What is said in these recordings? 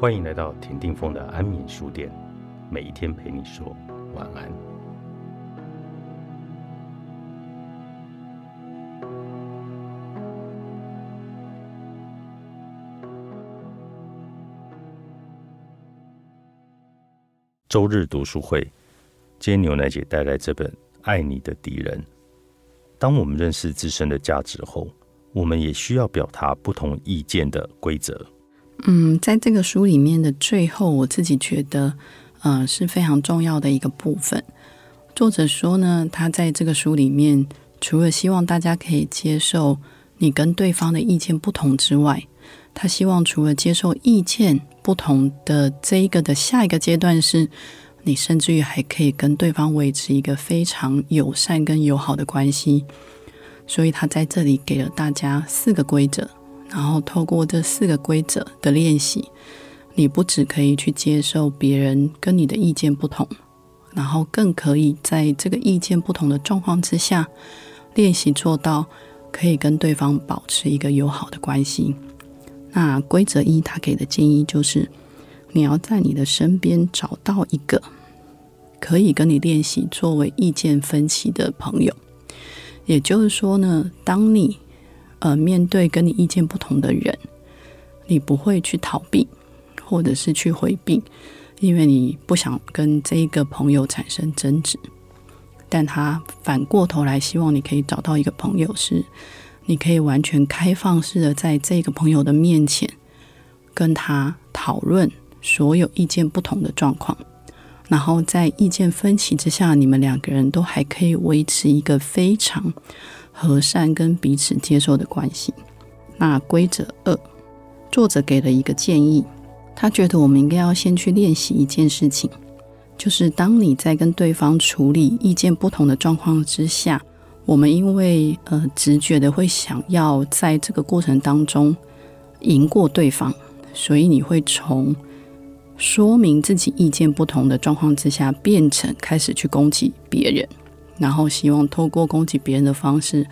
欢迎来到田定峰的安眠书店，每一天陪你说晚安。周日读书会，今天牛奶姐带来这本《爱你的敌人》。当我们认识自身的价值后，我们也需要表达不同意见的规则。嗯，在这个书里面的最后，我自己觉得，呃，是非常重要的一个部分。作者说呢，他在这个书里面，除了希望大家可以接受你跟对方的意见不同之外，他希望除了接受意见不同的这一个的下一个阶段，是你甚至于还可以跟对方维持一个非常友善跟友好的关系。所以他在这里给了大家四个规则。然后透过这四个规则的练习，你不只可以去接受别人跟你的意见不同，然后更可以在这个意见不同的状况之下，练习做到可以跟对方保持一个友好的关系。那规则一，他给的建议就是，你要在你的身边找到一个可以跟你练习作为意见分歧的朋友。也就是说呢，当你呃，面对跟你意见不同的人，你不会去逃避，或者是去回避，因为你不想跟这一个朋友产生争执。但他反过头来，希望你可以找到一个朋友，是你可以完全开放式的在这个朋友的面前跟他讨论所有意见不同的状况，然后在意见分歧之下，你们两个人都还可以维持一个非常。和善跟彼此接受的关系。那规则二，作者给了一个建议，他觉得我们应该要先去练习一件事情，就是当你在跟对方处理意见不同的状况之下，我们因为呃直觉的会想要在这个过程当中赢过对方，所以你会从说明自己意见不同的状况之下，变成开始去攻击别人。然后希望透过攻击别人的方式，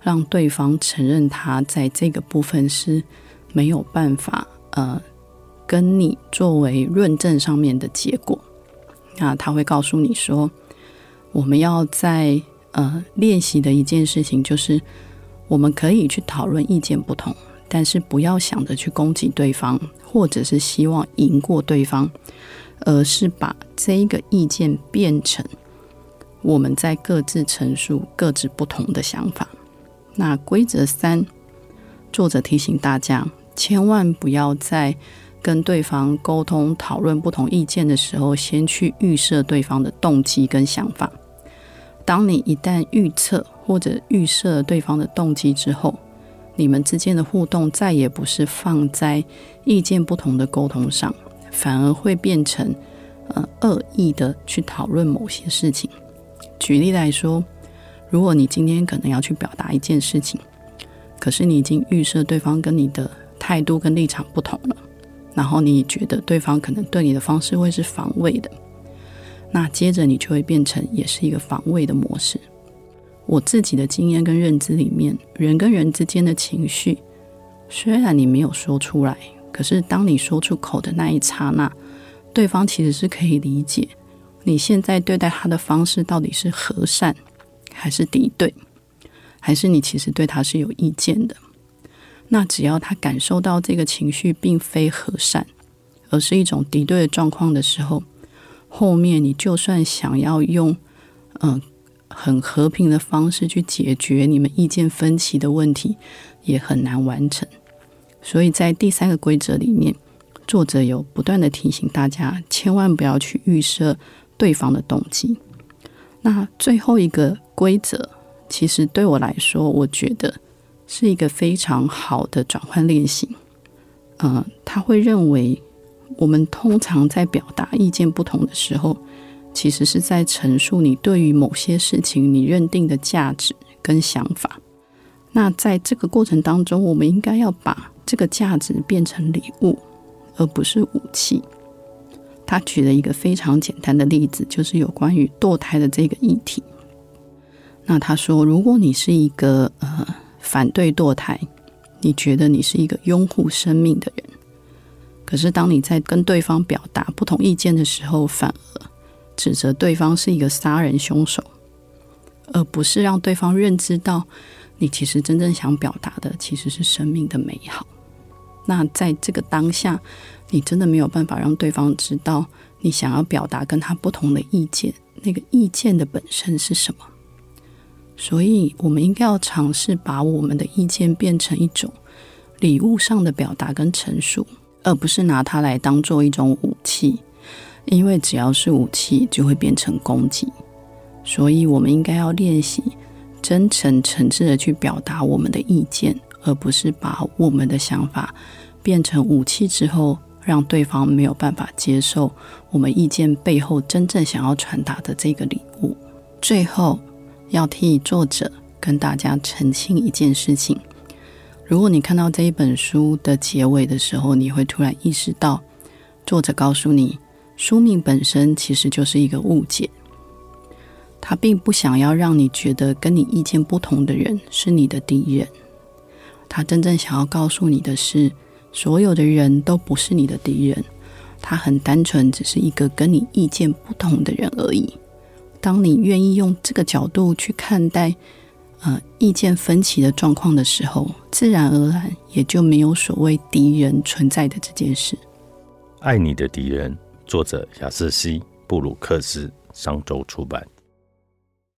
让对方承认他在这个部分是没有办法呃跟你作为论证上面的结果。那他会告诉你说，我们要在呃练习的一件事情就是，我们可以去讨论意见不同，但是不要想着去攻击对方，或者是希望赢过对方，而是把这一个意见变成。我们在各自陈述各自不同的想法。那规则三，作者提醒大家，千万不要在跟对方沟通、讨论不同意见的时候，先去预设对方的动机跟想法。当你一旦预测或者预设对方的动机之后，你们之间的互动再也不是放在意见不同的沟通上，反而会变成呃恶意的去讨论某些事情。举例来说，如果你今天可能要去表达一件事情，可是你已经预设对方跟你的态度跟立场不同了，然后你觉得对方可能对你的方式会是防卫的，那接着你就会变成也是一个防卫的模式。我自己的经验跟认知里面，人跟人之间的情绪，虽然你没有说出来，可是当你说出口的那一刹那，对方其实是可以理解。你现在对待他的方式到底是和善，还是敌对，还是你其实对他是有意见的？那只要他感受到这个情绪并非和善，而是一种敌对的状况的时候，后面你就算想要用嗯很和平的方式去解决你们意见分歧的问题，也很难完成。所以在第三个规则里面，作者有不断的提醒大家，千万不要去预设。对方的动机。那最后一个规则，其实对我来说，我觉得是一个非常好的转换练习。嗯，他会认为，我们通常在表达意见不同的时候，其实是在陈述你对于某些事情你认定的价值跟想法。那在这个过程当中，我们应该要把这个价值变成礼物，而不是武器。他举了一个非常简单的例子，就是有关于堕胎的这个议题。那他说，如果你是一个呃反对堕胎，你觉得你是一个拥护生命的人，可是当你在跟对方表达不同意见的时候，反而指责对方是一个杀人凶手，而不是让对方认知到你其实真正想表达的其实是生命的美好。那在这个当下，你真的没有办法让对方知道你想要表达跟他不同的意见，那个意见的本身是什么。所以，我们应该要尝试把我们的意见变成一种礼物上的表达跟陈述，而不是拿它来当做一种武器。因为只要是武器，就会变成攻击。所以，我们应该要练习真诚诚挚的去表达我们的意见，而不是把我们的想法变成武器之后，让对方没有办法接受我们意见背后真正想要传达的这个礼物。最后。要替作者跟大家澄清一件事情：如果你看到这一本书的结尾的时候，你会突然意识到，作者告诉你，书名本身其实就是一个误解。他并不想要让你觉得跟你意见不同的人是你的敌人。他真正想要告诉你的是，所有的人都不是你的敌人。他很单纯，只是一个跟你意见不同的人而已。当你愿意用这个角度去看待，呃，意见分歧的状况的时候，自然而然也就没有所谓敌人存在的这件事。爱你的敌人，作者雅瑟西·布鲁克斯，商周出版。